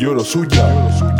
Beats. Lloro suya.